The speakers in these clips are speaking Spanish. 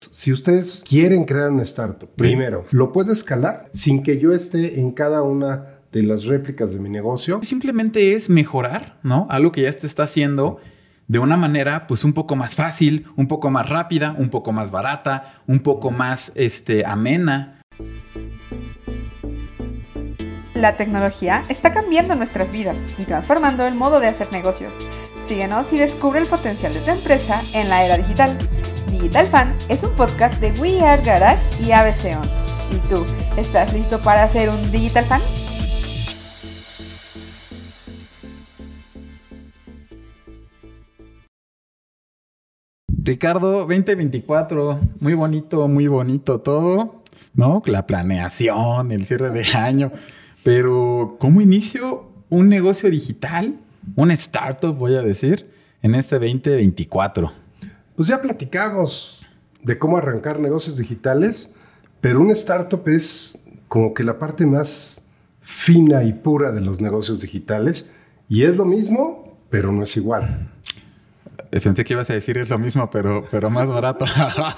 Si ustedes quieren crear una startup, primero, lo puedo escalar sin que yo esté en cada una de las réplicas de mi negocio. Simplemente es mejorar, ¿no? Algo que ya te está haciendo de una manera pues un poco más fácil, un poco más rápida, un poco más barata, un poco más este, amena. La tecnología está cambiando nuestras vidas y transformando el modo de hacer negocios. Síguenos y descubre el potencial de tu empresa en la era digital. Digital Fan es un podcast de We Are Garage y ABC On. ¿Y tú, estás listo para ser un Digital Fan? Ricardo, 2024, muy bonito, muy bonito todo, ¿no? La planeación, el cierre de año, pero ¿cómo inicio un negocio digital, una startup, voy a decir, en este 2024? Pues ya platicamos de cómo arrancar negocios digitales, pero una startup es como que la parte más fina y pura de los negocios digitales y es lo mismo, pero no es igual. Pensé que ibas a decir es lo mismo, pero, pero más barato.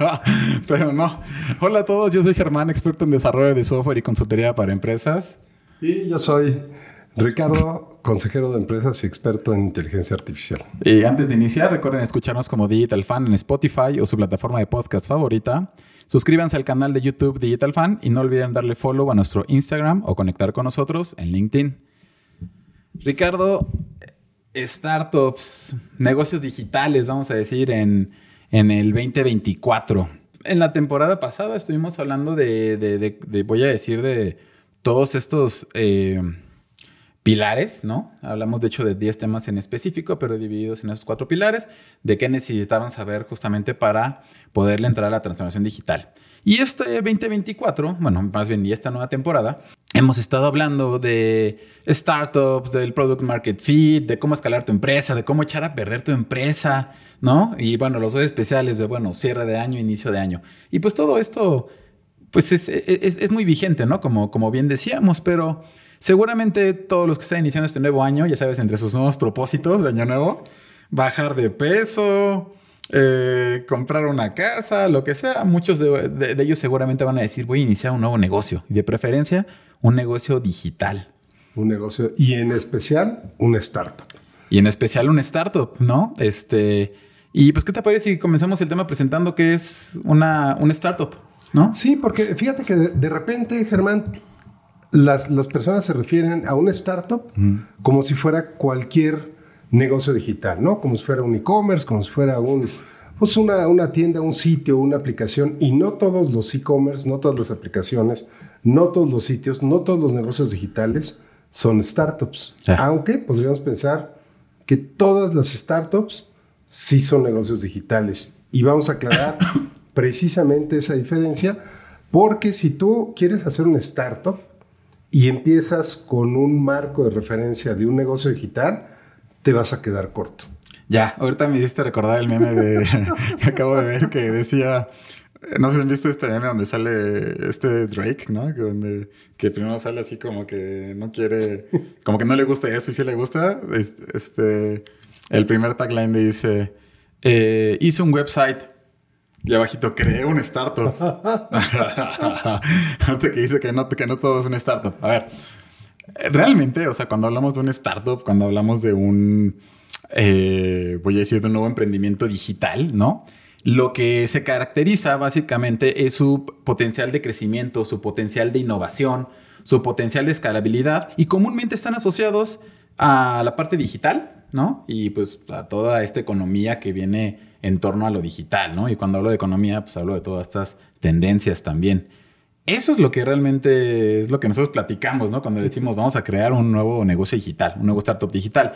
pero no. Hola a todos, yo soy Germán, experto en desarrollo de software y consultoría para empresas. Y yo soy Ricardo, consejero de empresas y experto en inteligencia artificial. Y antes de iniciar, recuerden escucharnos como Digital Fan en Spotify o su plataforma de podcast favorita. Suscríbanse al canal de YouTube Digital Fan y no olviden darle follow a nuestro Instagram o conectar con nosotros en LinkedIn. Ricardo, startups, negocios digitales, vamos a decir, en, el 2024. En la temporada pasada estuvimos hablando de, voy a decir, de todos estos eh, pilares, ¿no? Hablamos de hecho de 10 temas en específico, pero divididos en esos cuatro pilares, de qué necesitaban saber justamente para poderle entrar a la transformación digital. Y este 2024, bueno, más bien y esta nueva temporada, hemos estado hablando de startups, del product market fit, de cómo escalar tu empresa, de cómo echar a perder tu empresa, ¿no? Y bueno, los dos especiales de, bueno, cierre de año, inicio de año. Y pues todo esto, pues es, es, muy vigente, ¿no? Como, como bien decíamos, pero seguramente todos los que están iniciando este nuevo año, ya sabes, entre sus nuevos propósitos de año nuevo, bajar de peso, eh, comprar una casa, lo que sea, muchos de, ellos seguramente van a decir, voy a iniciar un nuevo negocio, y de preferencia un negocio digital. Un negocio, y en especial un startup. Y en especial un startup, ¿no? Este, y pues, ¿qué te parece si comenzamos el tema presentando qué es una, un startup, ¿no? Sí, porque fíjate que de, repente, Germán, las, las, personas se refieren a un startup como si fuera cualquier negocio digital, ¿no? Como si fuera un e-commerce, como si fuera un, pues una, una, tienda, un sitio, una aplicación. Y no todos los e-commerce, no todas las aplicaciones, no todos los sitios, no todos los negocios digitales son startups. Aunque podríamos pensar que todas las startups sí son negocios digitales. Y vamos a aclarar precisamente esa diferencia, porque si tú quieres hacer una startup y empiezas con un marco de referencia de un negocio digital, te vas a quedar corto. Ya, ahorita me hiciste recordar el meme de, que acabo de ver que decía, no sé han visto este meme donde sale este Drake, ¿no? Que primero sale así como que no quiere, como que no le gusta eso y si le gusta. Este, el primer tagline le dice, eh, hice un website y abajito, creé un startup. Ahorita que dice que no, que no todo es un startup. A ver, realmente, o sea, cuando hablamos de un startup, cuando hablamos de un, eh, voy a decir, de un nuevo emprendimiento digital, ¿no? Lo que se caracteriza básicamente es su potencial de crecimiento, su potencial de innovación, su potencial de escalabilidad y comúnmente están asociados a la parte digital, ¿no? Y pues a toda esta economía que viene en torno a lo digital, ¿no? Y cuando hablo de economía, pues hablo de todas estas tendencias también. Eso es lo que realmente es lo que nosotros platicamos, ¿no? Cuando decimos vamos a crear un nuevo negocio digital, un nuevo startup digital.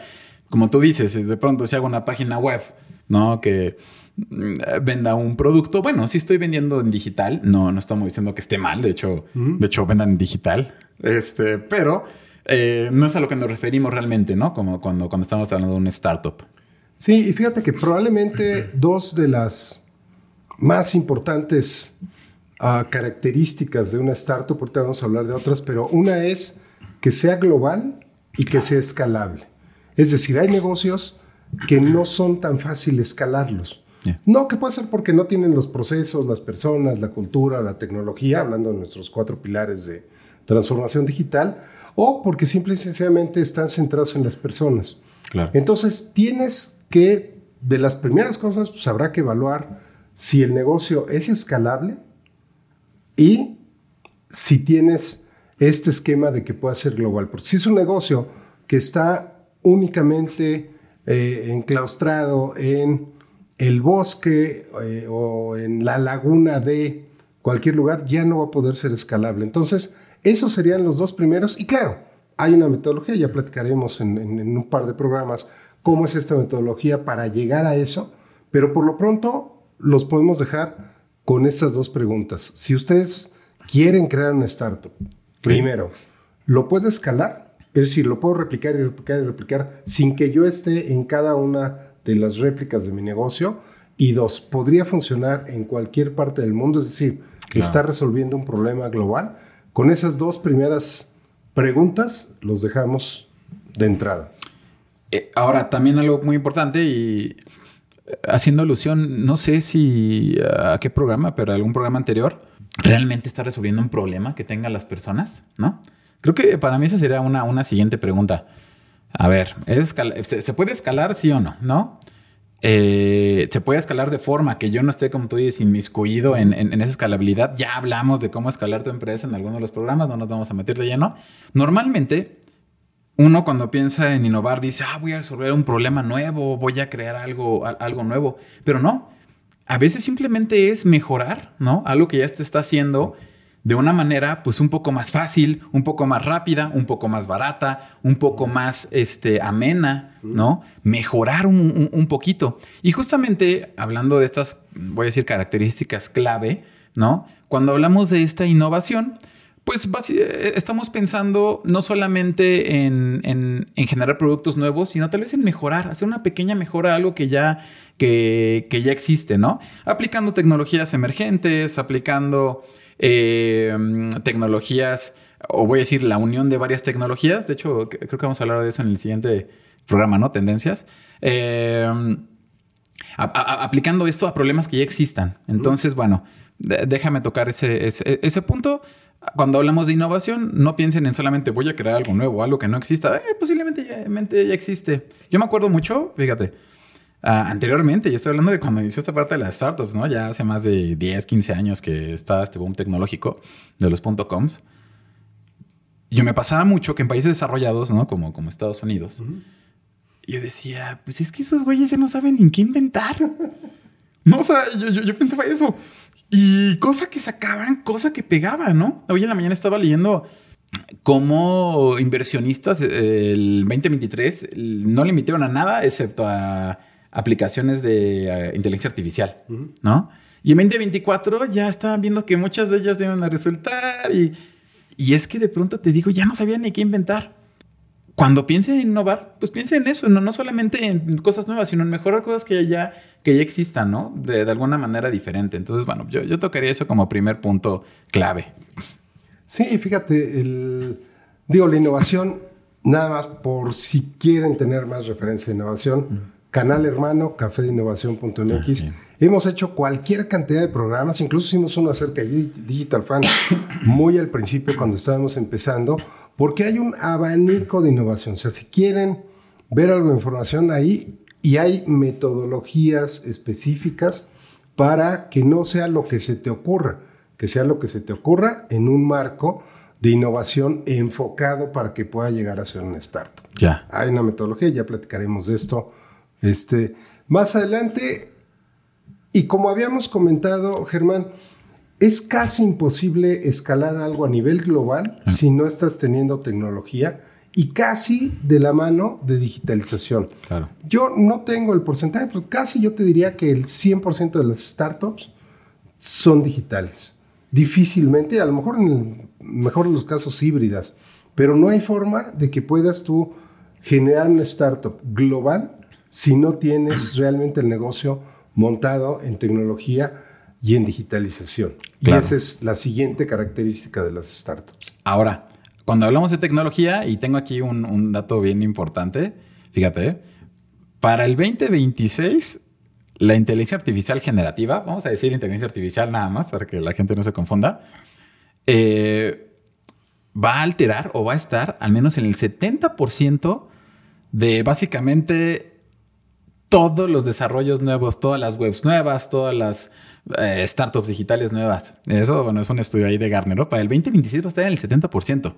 Como tú dices, de pronto si hago una página web, ¿no? Que mm, venda un producto. Bueno, si estoy vendiendo en digital, no, no estamos diciendo que esté mal. De hecho, de hecho, vendan en digital. Este, pero eh, no es a lo que nos referimos realmente, ¿no? Como cuando, cuando estamos hablando de un startup. Sí, y fíjate que probablemente dos de las más importantes características de una startup, ahorita vamos a hablar de otras, pero una es que sea global y que sea escalable. Es decir, hay negocios que no son tan fácil escalarlos. No, que puede ser porque no tienen los procesos, las personas, la cultura, la tecnología, hablando de nuestros cuatro pilares de transformación digital, o porque simple y sencillamente están centrados en las personas. Claro. Entonces, tienes que, de las primeras cosas, pues habrá que evaluar si el negocio es escalable y si tienes este esquema de que pueda ser global. Porque si es un negocio que está únicamente eh, enclaustrado en el bosque eh, o en la laguna de cualquier lugar, ya no va a poder ser escalable. Entonces, esos serían los dos primeros. Y claro, hay una metodología, ya platicaremos en, en un par de programas cómo es esta metodología para llegar a eso, pero por lo pronto los podemos dejar con estas dos preguntas. Si ustedes quieren crear una startup, primero, ¿lo puedo escalar? Es decir, lo puedo replicar y replicar y replicar sin que yo esté en cada una de las réplicas de mi negocio. Y dos, podría funcionar en cualquier parte del mundo, es decir, está resolviendo un problema global. Con esas dos primeras preguntas los dejamos de entrada. Eh, ahora, también algo muy importante y eh, haciendo alusión, no sé si a qué programa, pero algún programa anterior, realmente está resolviendo un problema que tengan las personas, ¿no? Creo que para mí esa sería una, una siguiente pregunta. A ver, ¿se puede escalar sí o no? ¿No? Eh, se puede escalar de forma que yo no esté, como tú dices, inmiscuido en, en, esa escalabilidad. Ya hablamos de cómo escalar tu empresa en alguno de los programas, no nos vamos a meter de lleno. Normalmente, uno cuando piensa en innovar dice, ah, voy a resolver un problema nuevo, voy a crear algo, algo nuevo. Pero no, a veces simplemente es mejorar, ¿no? Algo que ya te está haciendo de una manera pues un poco más fácil, un poco más rápida, un poco más barata, un poco más este, amena, ¿no? Mejorar un, un, poquito. Y justamente hablando de estas, voy a decir, características clave, ¿no? Cuando hablamos de esta innovación, pues eh, estamos pensando no solamente en, en, generar productos nuevos, sino tal vez en mejorar, hacer una pequeña mejora a algo que ya, que, que ya existe, ¿no? Aplicando tecnologías emergentes, aplicando eh, tecnologías, o voy a decir la unión de varias tecnologías. De hecho, creo que vamos a hablar de eso en el siguiente programa, ¿no? Tendencias. Eh, aplicando esto a problemas que ya existan. Entonces, bueno, déjame tocar ese, ese, punto. Cuando hablamos de innovación, no piensen en solamente voy a crear algo nuevo, algo que no exista. Eh, posiblemente ya, ya existe. Yo me acuerdo mucho, fíjate, Ah, anteriormente, yo estoy hablando de cuando inició esta parte de las startups, ¿no? Ya hace más de 10, 15 años que está este boom tecnológico de los .coms. Yo me pasaba mucho que en países desarrollados, ¿no? Como, como Estados Unidos, yo decía, pues es que esos güeyes ya no saben ni qué inventar. no, o sea, yo, yo, pensaba eso. Y cosa que sacaban, cosa que pegaban, ¿no? Hoy en la mañana estaba leyendo cómo inversionistas el 2023 no le emitieron a nada excepto a aplicaciones de eh, inteligencia artificial, ¿no? Y en 2024 ya estaban viendo que muchas de ellas deben resultar y, y es que de pronto te digo, ya no sabían ni qué inventar. Cuando piense en innovar, pues piense en eso, no, no solamente en cosas nuevas, sino en mejorar cosas que ya, que ya existan, ¿no? De, de alguna manera diferente. Entonces, bueno, yo, yo tocaría eso como primer punto clave. Sí, fíjate, el, digo, la innovación, nada más por si quieren tener más referencia de innovación, canal hermano, cafedeinnovación.mx. Ah, Hemos hecho cualquier cantidad de programas, incluso hicimos uno acerca de Digital Fan muy al principio cuando estábamos empezando, porque hay un abanico de innovación. O sea, si quieren ver algo de información ahí, y hay metodologías específicas para que no sea lo que se te ocurra, que sea lo que se te ocurra en un marco de innovación enfocado para que pueda llegar a ser un startup. Ya. Hay una metodología, ya platicaremos de esto este, más adelante, y como habíamos comentado, Germán, es casi imposible escalar algo a nivel global ah. si no estás teniendo tecnología y casi de la mano de digitalización. Claro. Yo no tengo el porcentaje, pero casi yo te diría que el 100% de las startups son digitales. Difícilmente, a lo mejor en el mejor de los casos híbridas, pero no hay forma de que puedas tú generar una startup global si no tienes realmente el negocio montado en tecnología y en digitalización. Y esa es la siguiente característica de las startups. Ahora, cuando hablamos de tecnología, y tengo aquí un, dato bien importante, fíjate, para el 2026 la inteligencia artificial generativa, vamos a decir inteligencia artificial nada más para que la gente no se confunda, eh, va a alterar o va a estar al menos en el 70% de básicamente todos los desarrollos nuevos, todas las webs nuevas, todas las eh, startups digitales nuevas. Eso, bueno, es un estudio ahí de Gartner, ¿no? Para el 2026 va a estar en el 70%.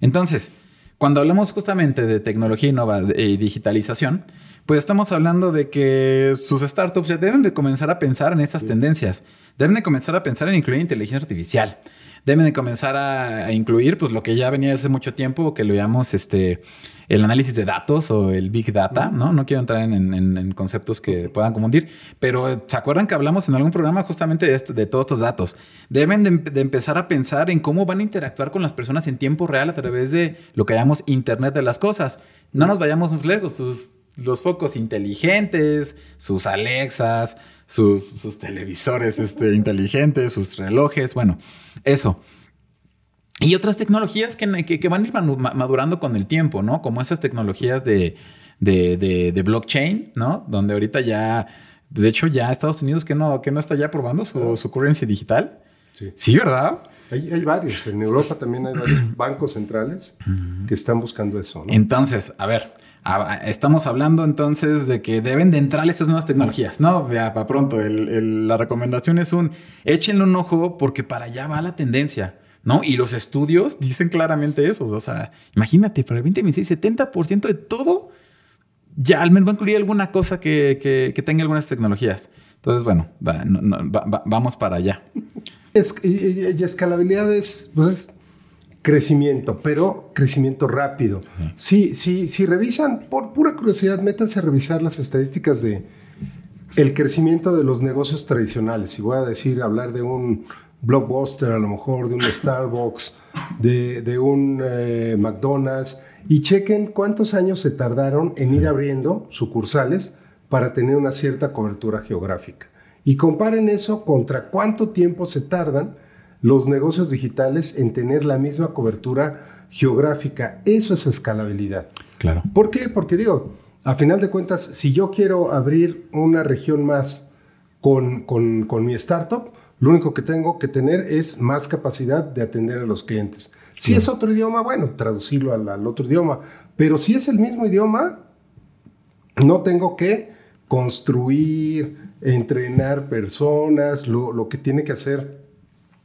Entonces, cuando hablamos justamente de tecnología innova y digitalización, pues estamos hablando de que sus startups ya deben de comenzar a pensar en estas tendencias. Deben de comenzar a pensar en incluir inteligencia artificial. Deben de comenzar a, incluir pues lo que ya venía hace mucho tiempo, que lo llamamos este el análisis de datos o el big data, ¿no? No quiero entrar en, conceptos que puedan confundir, pero ¿se acuerdan que hablamos en algún programa justamente de, de todos estos datos? Deben de, empezar a pensar en cómo van a interactuar con las personas en tiempo real a través de lo que llamamos Internet de las Cosas. No nos vayamos lejos, sus los focos inteligentes, sus Alexas, sus, televisores este, inteligentes, sus relojes, bueno, eso. Y otras tecnologías que, van a ir madurando con el tiempo, ¿no? Como esas tecnologías de, blockchain, ¿no? Donde ahorita ya, de hecho, ya Estados Unidos que no, que no está ya probando su, currency digital. Sí. sí, ¿verdad? Hay, hay, varios. En Europa también hay varios bancos centrales que están buscando eso. ¿no? Entonces, a ver, Estamos hablando entonces de que deben de entrar estas nuevas tecnologías, ¿no? Ya para pronto, la recomendación es un, échenle un ojo porque para allá va la tendencia, ¿no? Y los estudios dicen claramente eso, o sea, imagínate, para el 2026, 70% de todo ya al menos va a incluir alguna cosa que, tenga algunas tecnologías. Entonces, bueno, vamos para allá. Es, y, escalabilidad es, pues crecimiento, pero crecimiento rápido. Si, si revisan, por pura curiosidad, métanse a revisar las estadísticas de el crecimiento de los negocios tradicionales. Y voy a decir, hablar de un blockbuster, a lo mejor de un Starbucks, de, un eh, McDonald's, y chequen cuántos años se tardaron en ir abriendo sucursales para tener una cierta cobertura geográfica. Y comparen eso contra cuánto tiempo se tardan los negocios digitales en tener la misma cobertura geográfica. Eso es escalabilidad. Claro. ¿Por qué? Porque digo, a final de cuentas, si yo quiero abrir una región más con, con, mi startup, lo único que tengo que tener es más capacidad de atender a los clientes. Si es otro idioma, bueno, traducirlo al, otro idioma. Pero si es el mismo idioma, no tengo que construir, entrenar personas, lo, lo que tiene que hacer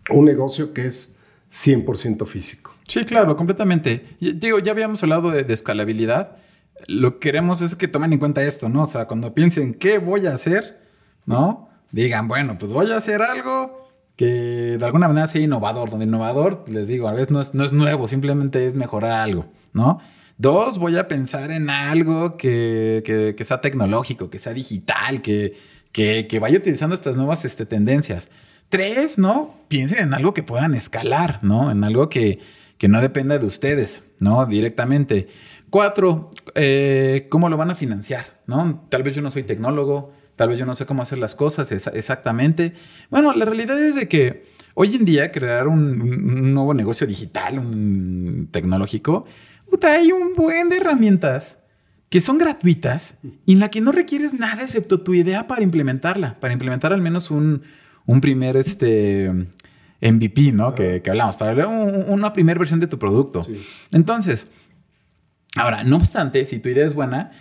un negocio que es 100% físico. Sí, claro, completamente. Digo, ya habíamos hablado de, escalabilidad. Lo que queremos es que tomen en cuenta esto, ¿no? O sea, cuando piensen qué voy a hacer, ¿no? Digan, bueno, pues voy a hacer algo que de alguna manera sea innovador. Donde innovador, les digo, a veces no es, no es nuevo, simplemente es mejorar algo, ¿no? Dos, voy a pensar en algo que, que, sea tecnológico, que sea digital, que, que, vaya utilizando estas nuevas este, tendencias. Tres, ¿no? Piensen en algo que puedan escalar, ¿no? En algo que, no dependa de ustedes, ¿no? Directamente. Cuatro, eh, ¿cómo lo van a financiar? ¿No? Tal vez yo no soy tecnólogo, tal vez yo no sé cómo hacer las cosas exactamente. Bueno, la realidad es de que hoy en día crear un, nuevo negocio digital, un tecnológico, hay un buen de herramientas que son gratuitas y en la que no requieres nada excepto tu idea para implementarla, para implementar al menos un, un primer este, MVP, ¿no? Que, hablamos, para una primera versión de tu producto. Entonces, ahora, no obstante, si tu idea es buena,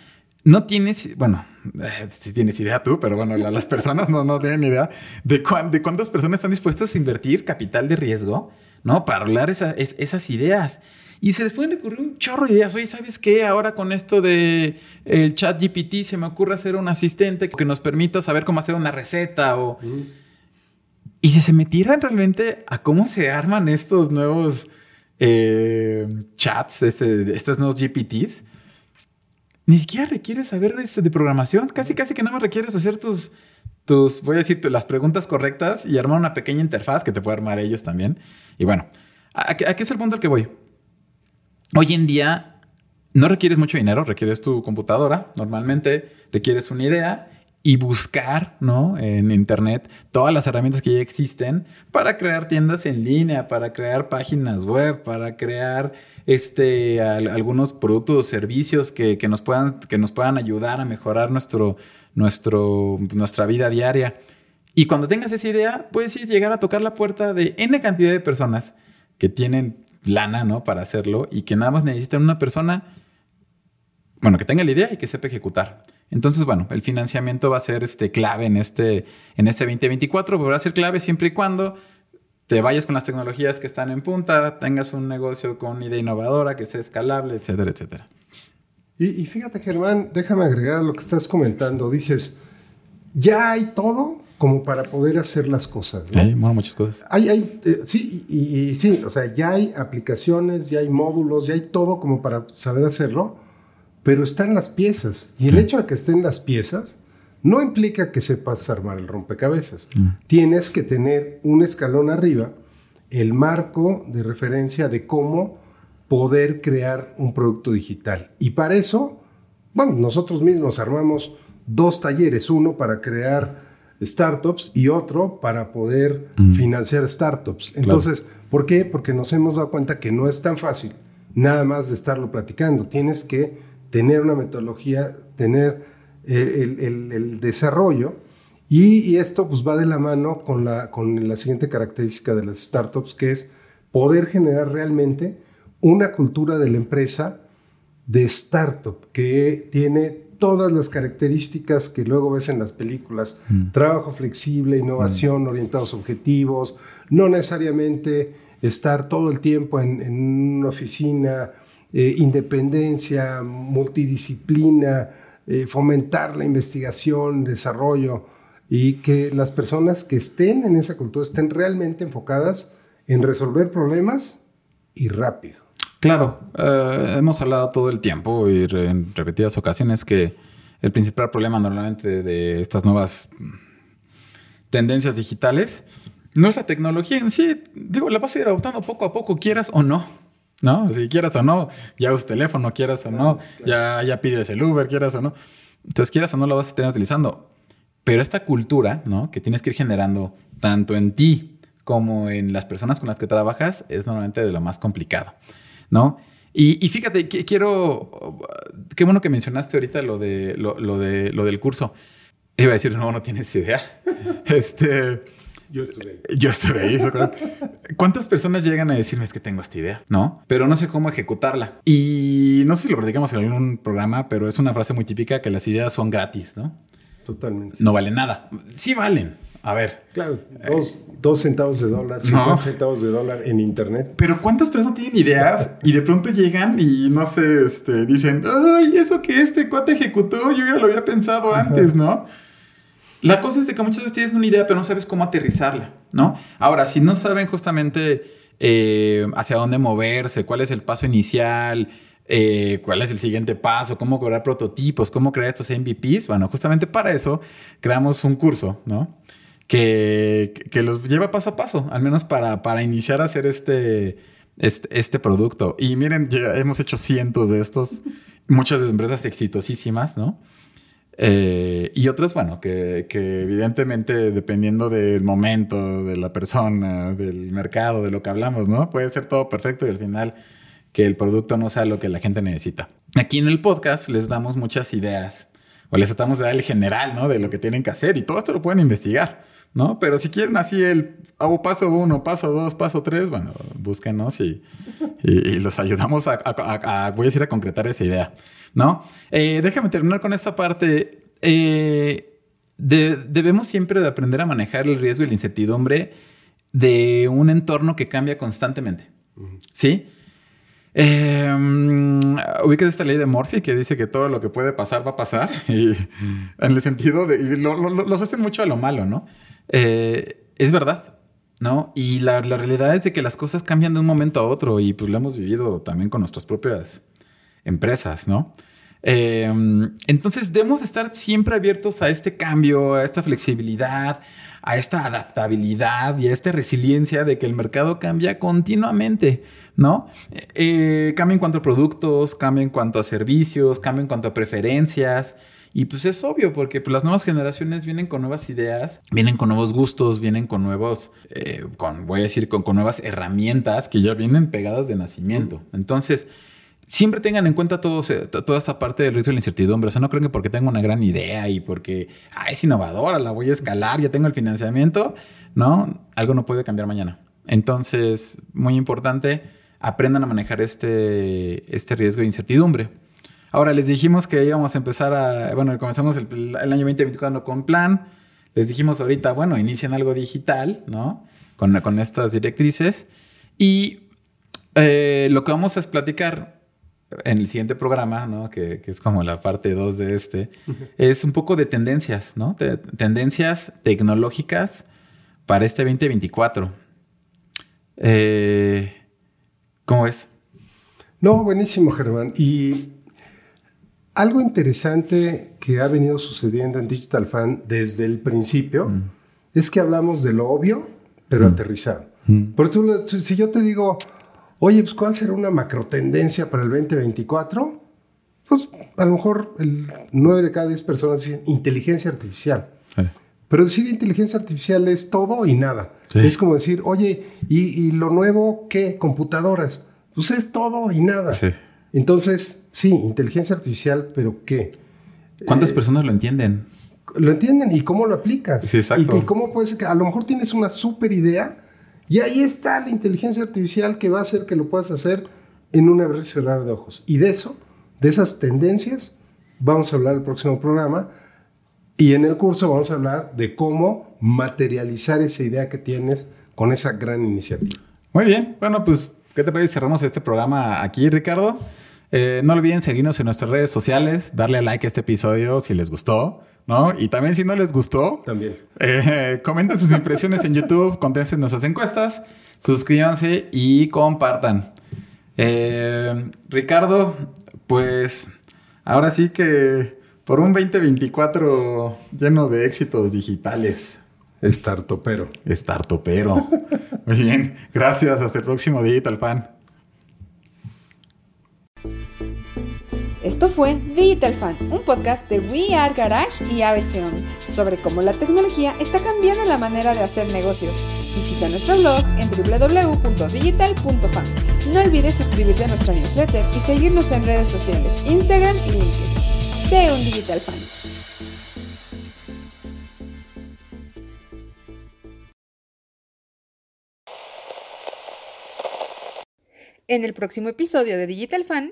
no tienes, bueno, eh, si tienes idea tú, pero bueno, las personas no, no tienen idea de, de cuántas personas están dispuestas a invertir capital de riesgo, ¿no? Para hablar esas ideas. Y se les pueden recurrir un chorro de ideas. Oye, ¿sabes qué? Ahora con esto de el chat GPT se me ocurre hacer un asistente que nos permita saber cómo hacer una receta o... Y si se metieran realmente a cómo se arman estos nuevos eh, chats, este, estos nuevos GPTs, ni siquiera requieres saber de, programación. Casi, casi que no me requieres hacer tus, tus, voy a decir, las preguntas correctas y armar una pequeña interfaz que te puede armar ellos también. Y bueno, ¿a, qué es el punto al que voy? Hoy en día no requieres mucho dinero, requieres tu computadora, normalmente requieres una idea y buscar, ¿no? En Internet todas las herramientas que ya existen para crear tiendas en línea, para crear páginas web, para crear este, algunos productos o servicios que, nos puedan, que nos puedan ayudar a mejorar nuestro, nuestro, nuestra vida diaria. Y cuando tengas esa idea, puedes llegar a tocar la puerta de N cantidad de personas que tienen lana, ¿no? Para hacerlo y que nada más necesitan una persona, bueno, que tenga la idea y que sepa ejecutar. Entonces, bueno, el financiamiento va a ser este, clave en este, en este 2024, pero va a ser clave siempre y cuando te vayas con las tecnologías que están en punta, tengas un negocio con idea innovadora, que sea escalable, etcétera, etcétera. Y, fíjate, Germán, déjame agregar lo que estás comentando. Dices, ya hay todo como para poder hacer las cosas. ¿no? Hay muchas cosas. Hay, hay eh, sí, y, sí, o sea, ya hay aplicaciones, ya hay módulos, ya hay todo como para saber hacerlo, pero están las piezas. Y el hecho de que estén las piezas no implica que sepas armar el rompecabezas. Mm. Tienes que tener un escalón arriba, el marco de referencia de cómo poder crear un producto digital. Y para eso, bueno, nosotros mismos armamos dos talleres, uno para crear startups y otro para poder mm. financiar startups. Entonces, ¿por qué? Porque nos hemos dado cuenta que no es tan fácil nada más de estarlo platicando. Tienes que tener una metodología, tener eh, el, desarrollo y, y, esto pues va de la mano con la, con la siguiente característica de las startups, que es poder generar realmente una cultura de la empresa de startup que tiene todas las características que luego ves en las películas. Mm. Trabajo flexible, innovación, mm. orientados a objetivos, no necesariamente estar todo el tiempo en, una oficina, eh, independencia, multidisciplina, eh, fomentar la investigación, desarrollo y que las personas que estén en esa cultura estén realmente enfocadas en resolver problemas y rápido. Claro, eh, hemos hablado todo el tiempo y en repetidas ocasiones que el principal problema normalmente de estas nuevas tendencias digitales no es la tecnología en sí. Digo, la vas a ir adoptando poco a poco, quieras o no. ¿No? Si quieras o no, ya usas teléfono, quieras o no, ya, ya pides el Uber, quieras o no. Entonces, quieras o no, lo vas a tener utilizando. Pero esta cultura, ¿no? Que tienes que ir generando tanto en ti como en las personas con las que trabajas es normalmente de lo más complicado. ¿no? Y, fíjate, quiero, qué bueno que mencionaste ahorita lo, de, lo, de, lo del curso. Iba a decir, no, no tienes idea. este, yo estuve ahí. Yo estuve ahí. ¿Cuántas personas llegan a decirme es que tengo esta idea? ¿No? Pero no sé cómo ejecutarla. Y no sé si lo platicamos en algún programa, pero es una frase muy típica que las ideas son gratis, ¿no? Totalmente. No valen nada. Sí valen, a ver. Claro, dos, centavos de dólar, cincuenta centavos de dólar en internet. Pero ¿cuántas personas tienen ideas y de pronto llegan y no sé, este, dicen, ay, eso que este cuate ejecutó, yo ya lo había pensado antes, ¿no? La cosa es de que muchas veces tienes una idea, pero no sabes cómo aterrizarla, ¿no? Ahora, si no saben justamente eh, hacia dónde moverse, cuál es el paso inicial, eh, cuál es el siguiente paso, cómo cobrar prototipos, cómo crear estos MVPs, bueno, justamente para eso creamos un curso, ¿no? que, los lleva paso a paso, al menos para, para iniciar a hacer este, este, este producto. Y miren, ya hemos hecho cientos de estos, muchas empresas exitosísimas, ¿no? Eh, y otras, bueno, que, que, evidentemente dependiendo del momento, de la persona, del mercado, de lo que hablamos, ¿no? Puede ser todo perfecto y al final que el producto no sea lo que la gente necesita. Aquí en el podcast les damos muchas ideas o les tratamos de dar el general, ¿no? De lo que tienen que hacer y todo esto lo pueden investigar. ¿No? Pero si quieren así el hago paso uno, paso dos, paso tres, bueno, búsquenos y, y, los ayudamos a, voy a decir, a concretar esa idea, ¿no? Eh, déjame terminar con esta parte. Eh, debemos siempre de aprender a manejar el riesgo y la incertidumbre de un entorno que cambia constantemente, ¿sí? Eh, ubicas esta ley de Murphy que dice que todo lo que puede pasar va a pasar y en el sentido de y lo, lo, lo, mucho a lo malo, ¿no? Eh, es verdad, ¿no? Y la, realidad es de que las cosas cambian de un momento a otro y pues lo hemos vivido también con nuestras propias empresas, ¿no? Em, entonces debemos estar siempre abiertos a este cambio, a esta flexibilidad, a esta adaptabilidad y a esta resiliencia de que el mercado cambia continuamente, ¿no? Eh, cambia en cuanto a productos, cambia en cuanto a servicios, cambia en cuanto a preferencias. Y pues es obvio, porque pues, las nuevas generaciones vienen con nuevas ideas, vienen con nuevos gustos, vienen con nuevos, eh, con, voy a decir, con, con nuevas herramientas que ya vienen pegadas de nacimiento. Entonces, siempre tengan en cuenta todo, toda esa parte del riesgo de la incertidumbre. O sea, no creen que porque tengo una gran idea y porque ah, es innovadora, la voy a escalar, ya tengo el financiamiento, ¿no? Algo no puede cambiar mañana. Entonces, muy importante, aprendan a manejar este, este riesgo de incertidumbre. Ahora, les dijimos que íbamos a empezar a, bueno, comenzamos el, el año 2024 con plan. Les dijimos ahorita, bueno, inician algo digital, ¿no? Con, con estas directrices. Y eh, lo que vamos a platicar en el siguiente programa, ¿no? que, es como la parte 2 de este, es un poco de tendencias, ¿no? tendencias tecnológicas para este 2024. Eh, ¿Cómo es? No, buenísimo, Germán. Y algo interesante que ha venido sucediendo en Digital Fan desde el principio mm. es que hablamos de lo obvio, pero mm. aterrizado. Mm. Por tú, si yo te digo, Oye, pues ¿cuál será una macro tendencia para el 2024? Pues a lo mejor el 9 de cada 10 personas dicen inteligencia artificial. Pero decir inteligencia artificial es todo y nada. Es como decir, oye, ¿y, lo nuevo qué? Computadoras. Pues es todo y nada. Entonces, sí, inteligencia artificial, pero ¿qué? ¿Cuántas eh, personas lo entienden? Lo entienden y cómo lo aplicas. exacto. Y, y, cómo puede ser que a lo mejor tienes una súper idea, y ahí está la inteligencia artificial que va a hacer que lo puedas hacer en un abrir y cerrar de ojos. Y de eso, de esas tendencias, vamos a hablar el próximo programa. Y en el curso vamos a hablar de cómo materializar esa idea que tienes con esa gran iniciativa. Muy bien. Bueno, pues, ¿qué te parece? Cerramos este programa aquí, Ricardo. Eh, no olviden seguirnos en nuestras redes sociales, darle like a este episodio si les gustó. ¿no? Y también si no les gustó, también. Eh, comenten sus impresiones en YouTube, contesten nuestras encuestas, suscríbanse y compartan. Eh, Ricardo, pues ahora sí que por un 2024 lleno de éxitos digitales. Startopero. Startopero. Muy bien, gracias. Hasta el próximo Digital Fan. Esto fue Digital Fan, un podcast de We Are Garage y ABC sobre cómo la tecnología está cambiando la manera de hacer negocios. Visita nuestro blog en www.digital.fan. No olvides suscribirte a nuestra newsletter y seguirnos en redes sociales, Instagram y LinkedIn. Sé un Digital Fan. En el próximo episodio de Digital Fan,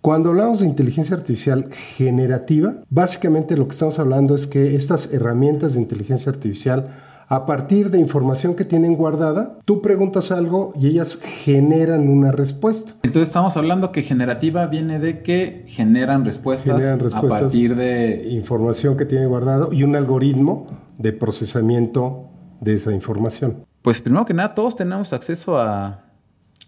cuando hablamos de inteligencia artificial generativa, básicamente lo que estamos hablando es que estas herramientas de inteligencia artificial, a partir de información que tienen guardada, tú preguntas algo y ellas generan una respuesta. Entonces estamos hablando que generativa viene de que generan respuestas, a partir de información que tiene guardado y un algoritmo de procesamiento de esa información. Pues primero que nada, todos tenemos acceso a,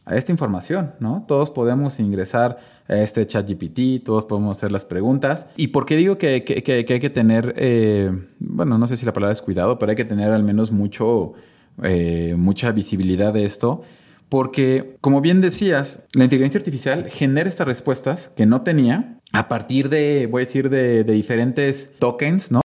a esta información, ¿no? Todos podemos ingresar este chat GPT, todos podemos hacer las preguntas. ¿Y por qué digo que, hay que tener, eh, bueno, no sé si la palabra es cuidado, pero hay que tener al menos mucho, eh, mucha visibilidad de esto? Porque, como bien decías, la inteligencia artificial genera estas respuestas que no tenía a partir de, voy a decir, de, de diferentes tokens, ¿no?